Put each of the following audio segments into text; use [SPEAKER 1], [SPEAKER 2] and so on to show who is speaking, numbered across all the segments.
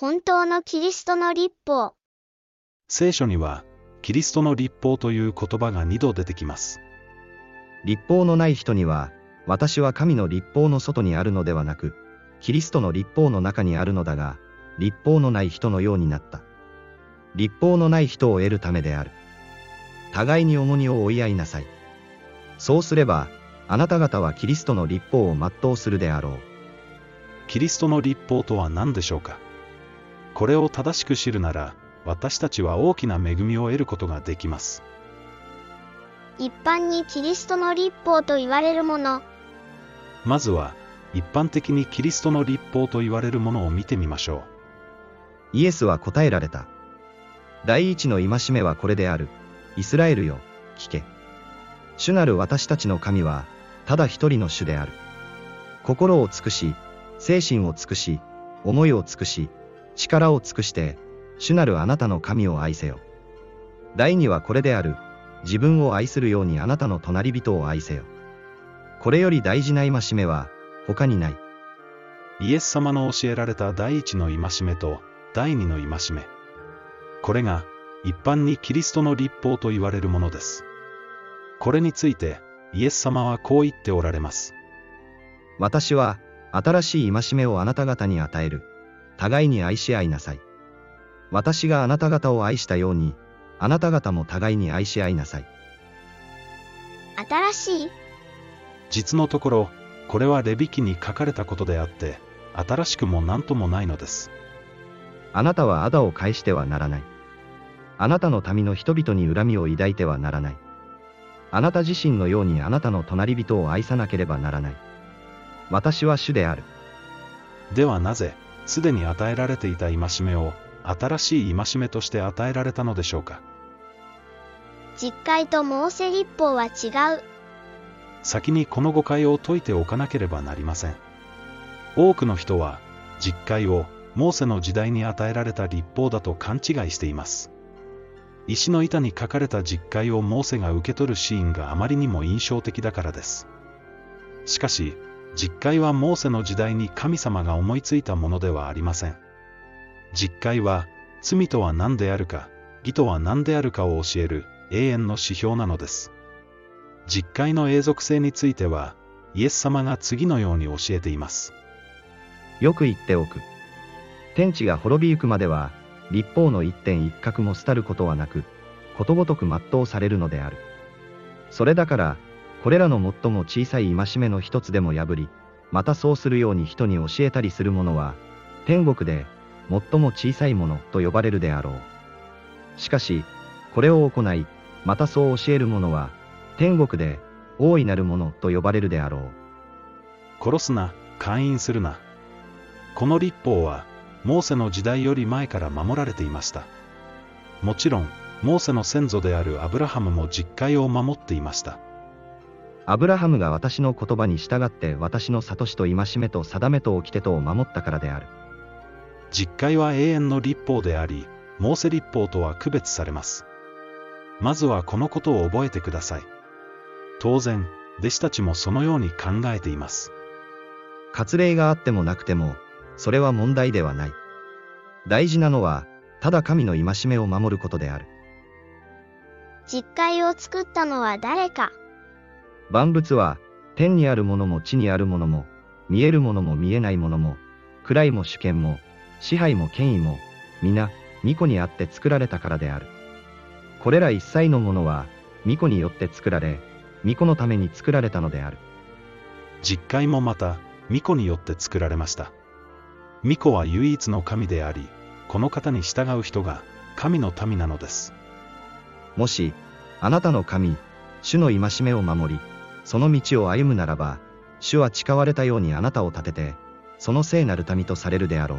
[SPEAKER 1] 本当のキリストの立法。
[SPEAKER 2] 聖書には、キリストの立法という言葉が2度出てきます。
[SPEAKER 3] 立法のない人には、私は神の立法の外にあるのではなく、キリストの立法の中にあるのだが、立法のない人のようになった。立法のない人を得るためである。互いに重荷を負い合いなさい。そうすれば、あなた方はキリストの立法を全うするであろう。
[SPEAKER 2] キリストの立法とは何でしょうか？これを正しく知るなら、私たちは大きな恵みを得ることができます。
[SPEAKER 1] 一般にキリストの立法と言われるもの。
[SPEAKER 2] まずは、一般的にキリストの立法と言われるものを見てみましょ
[SPEAKER 3] イエスは答えられた。第一の戒めはこれである。イスラエルよ、聞け。主なる私たちの神は、ただ一人の主である。心を尽くし、精神を尽くし、思いを尽くし、力を尽くして、主なるあなたの神を愛せよ。第二はこれである。自分を愛するようにあなたの隣人を愛せよ。これより大事な戒めは、他にない。
[SPEAKER 2] う。イエス様の教えられた第一の戒めと第二の戒め。これが、一般にキリストの立法と言われるものです。これについて、イエス様はこう言っておられます。
[SPEAKER 3] 私は、新しい戒めをあなた方に与える。互いに愛し合いなさい。私があなた方を愛したように、あなた方も互いに愛し合いなさい。
[SPEAKER 1] 新しい？
[SPEAKER 2] 実のところ、これはレビ記に書かれたことであって、新しくも何ともないのです。
[SPEAKER 3] あなたは仇を返してはならない。あなたの民の人々に恨みを抱いてはならない。あなた自身のようにあなたの隣人を愛さなければならない。私は主である。
[SPEAKER 2] ではなぜ、すでに与えられていた戒めを、新しい戒めとして与えられたのでしょうか？
[SPEAKER 1] 実会とモーセ立法は違う。
[SPEAKER 2] 先にこの誤解を解いておかなければなりません。多くの人は、実会を、モーセの時代に与えられた立法だと勘違いしています。石の板に書かれた実会をモーセが受け取るシーンがあまりにも印象的だからです。しかし、実会はモーセの時代に神様が思いついたものではありません。実会は、罪とは何であるか、義とは何であるかを教える永遠の指標なのです。実会の永続性については、イエス様が次のように教えています。
[SPEAKER 3] よく言っておく。天地が滅びゆくまでは、立法の一点一角も廃ることはなく、ことごとく全うされるのである。それだから、これらの最も小さい戒めの一つでも破り、またそうするように人に教えたりする者は、天国で、最も小さいものと呼ばれるであろう。しかし、これを行い、またそう教える者は、天国で、大いなるものと呼ばれるであろう。
[SPEAKER 2] 殺すな、姦淫するな。この立法は、モーセの時代より前から守られていました。もちろん、モーセの先祖であるアブラハムも実戒を守っていました。
[SPEAKER 3] アブラハムが私の言葉に従って私の諭しと戒めと定めと掟とを守ったからである。
[SPEAKER 2] 実戒は永遠の立法であり、モーセ立法とは区別されます。まずはこのことを覚えてください。当然、弟子たちもそのように考えています。
[SPEAKER 3] 割礼があってもなくても、それは問題ではない。大事なのは、ただ神の戒めを守ることである。
[SPEAKER 1] 実会を作ったのは誰か。
[SPEAKER 3] 万物は、天にあるものも地にあるものも、見えるものも見えないものも、位も主権も、支配も権威も、皆、巫女にあって作られたからである。これら一切のものは、巫女によって作られ、巫女のために作られたのである。
[SPEAKER 2] 実戒もまた、巫女によって作られました。巫女は唯一の神であり、この方に従う人が、神の民なのです。
[SPEAKER 3] もし、あなたの神、主の戒めを守り、その道を歩むならば、主は誓われたようにあなたを立てて、その聖なる民とされるであろう。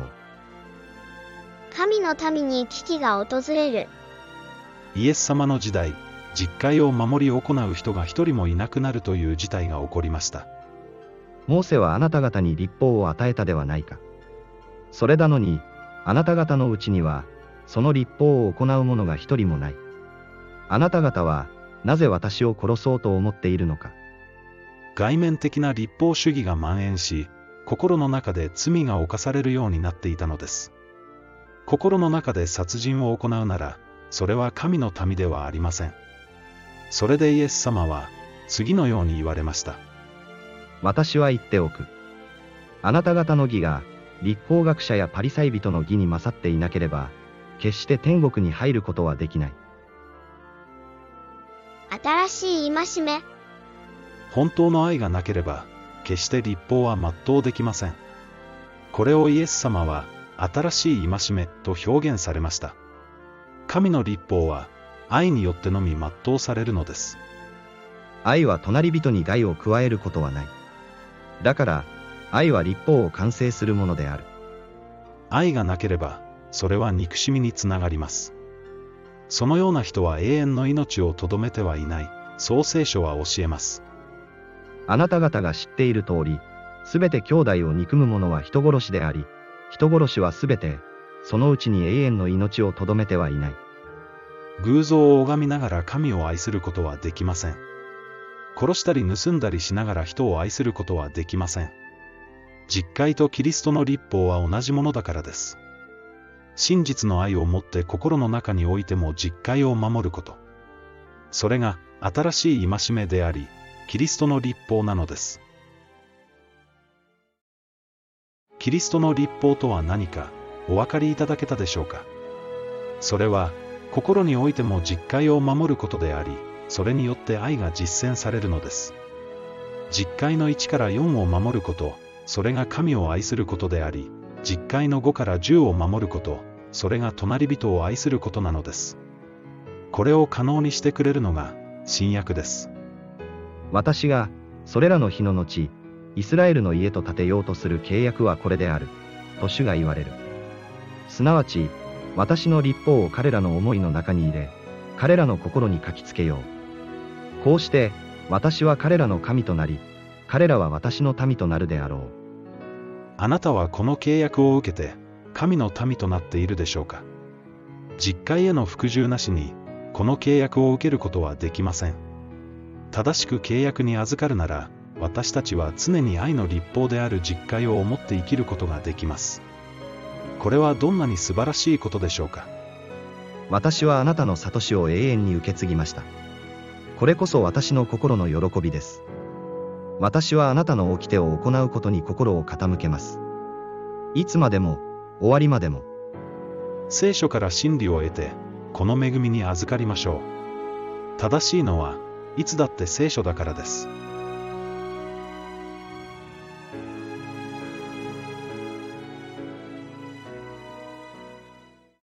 [SPEAKER 1] 神の民に危機が訪れる。
[SPEAKER 2] イエス様の時代、実戒を守り行う人が一人もいなくなるという事態が起こりました。
[SPEAKER 3] モーセはあなた方に立法を与えたではないか。それなのに、あなた方のうちには、その立法を行う者が一人もない。あなた方は、なぜ私を殺そうと思っているのか。
[SPEAKER 2] 外面的な立法主義が蔓延し、心の中で罪が犯されるようになっていたのです。心の中で殺人を行うなら、それは神の民ではありません。それでイエス様は、次のように言われました。
[SPEAKER 3] 私は言っておく。あなた方の義が、立法学者やパリサイ人の義に勝っていなければ、決して天国に入ることはできない。
[SPEAKER 1] 新しい戒め。
[SPEAKER 2] 本当の愛がなければ、決して立法は全うできません。これをイエス様は、新しい戒めと表現されました。神の立法は、愛によってのみ全うされるのです。
[SPEAKER 3] 愛は隣人に害を加えることはない。だから、愛は立法を完成するものである。
[SPEAKER 2] 愛がなければ、それは憎しみにつながります。そのような人は永遠の命をとどめてはいない、そう聖書は教えます。
[SPEAKER 3] あなた方が知っている通り、すべて兄弟を憎む者は人殺しであり、人殺しはすべて、そのうちに永遠の命をとどめてはいない。
[SPEAKER 2] 偶像を拝みながら神を愛することはできません。殺したり盗んだりしながら人を愛することはできません。実会とキリストの立法は同じものだからです。真実の愛を持って心の中においても実会を守ること。それが新しい戒めであり、キリストの立法なのです。キリストの立法とは何か、お分かりいただけたでしょうか？それは、心においても実会を守ることであり、それによって愛が実践されるのです。実会の1から4を守ること、それが神を愛することであり、実会の5から10を守ること、それが隣人を愛することなのです。これを可能にしてくれるのが、新約です。
[SPEAKER 3] 私が、それらの日の後、イスラエルの家と建てようとする契約はこれである、と主が言われる。すなわち、私の立法を彼らの思いの中に入れ、彼らの心に書きつけよう。こうして、私は彼らの神となり、彼らは私の民となるであろう。
[SPEAKER 2] あなたはこの契約を受けて、神の民となっているでしょうか実会への服従なしに、この契約を受けることはできません。正しく契約に預かるなら、私たちは常に愛の立法である実会を思って生きることができます。これはどんなに素晴らしいことでしょうか？
[SPEAKER 3] 私はあなたの悟しを永遠に受け継ぎました。これこそ私の心の喜びです。私はあなたの掟を行うことに心を傾けます。いつまでも、終わりまでも。
[SPEAKER 2] 聖書から真理を得て、この恵みに預かりましょう。正しいのは、いつだって聖書だからです。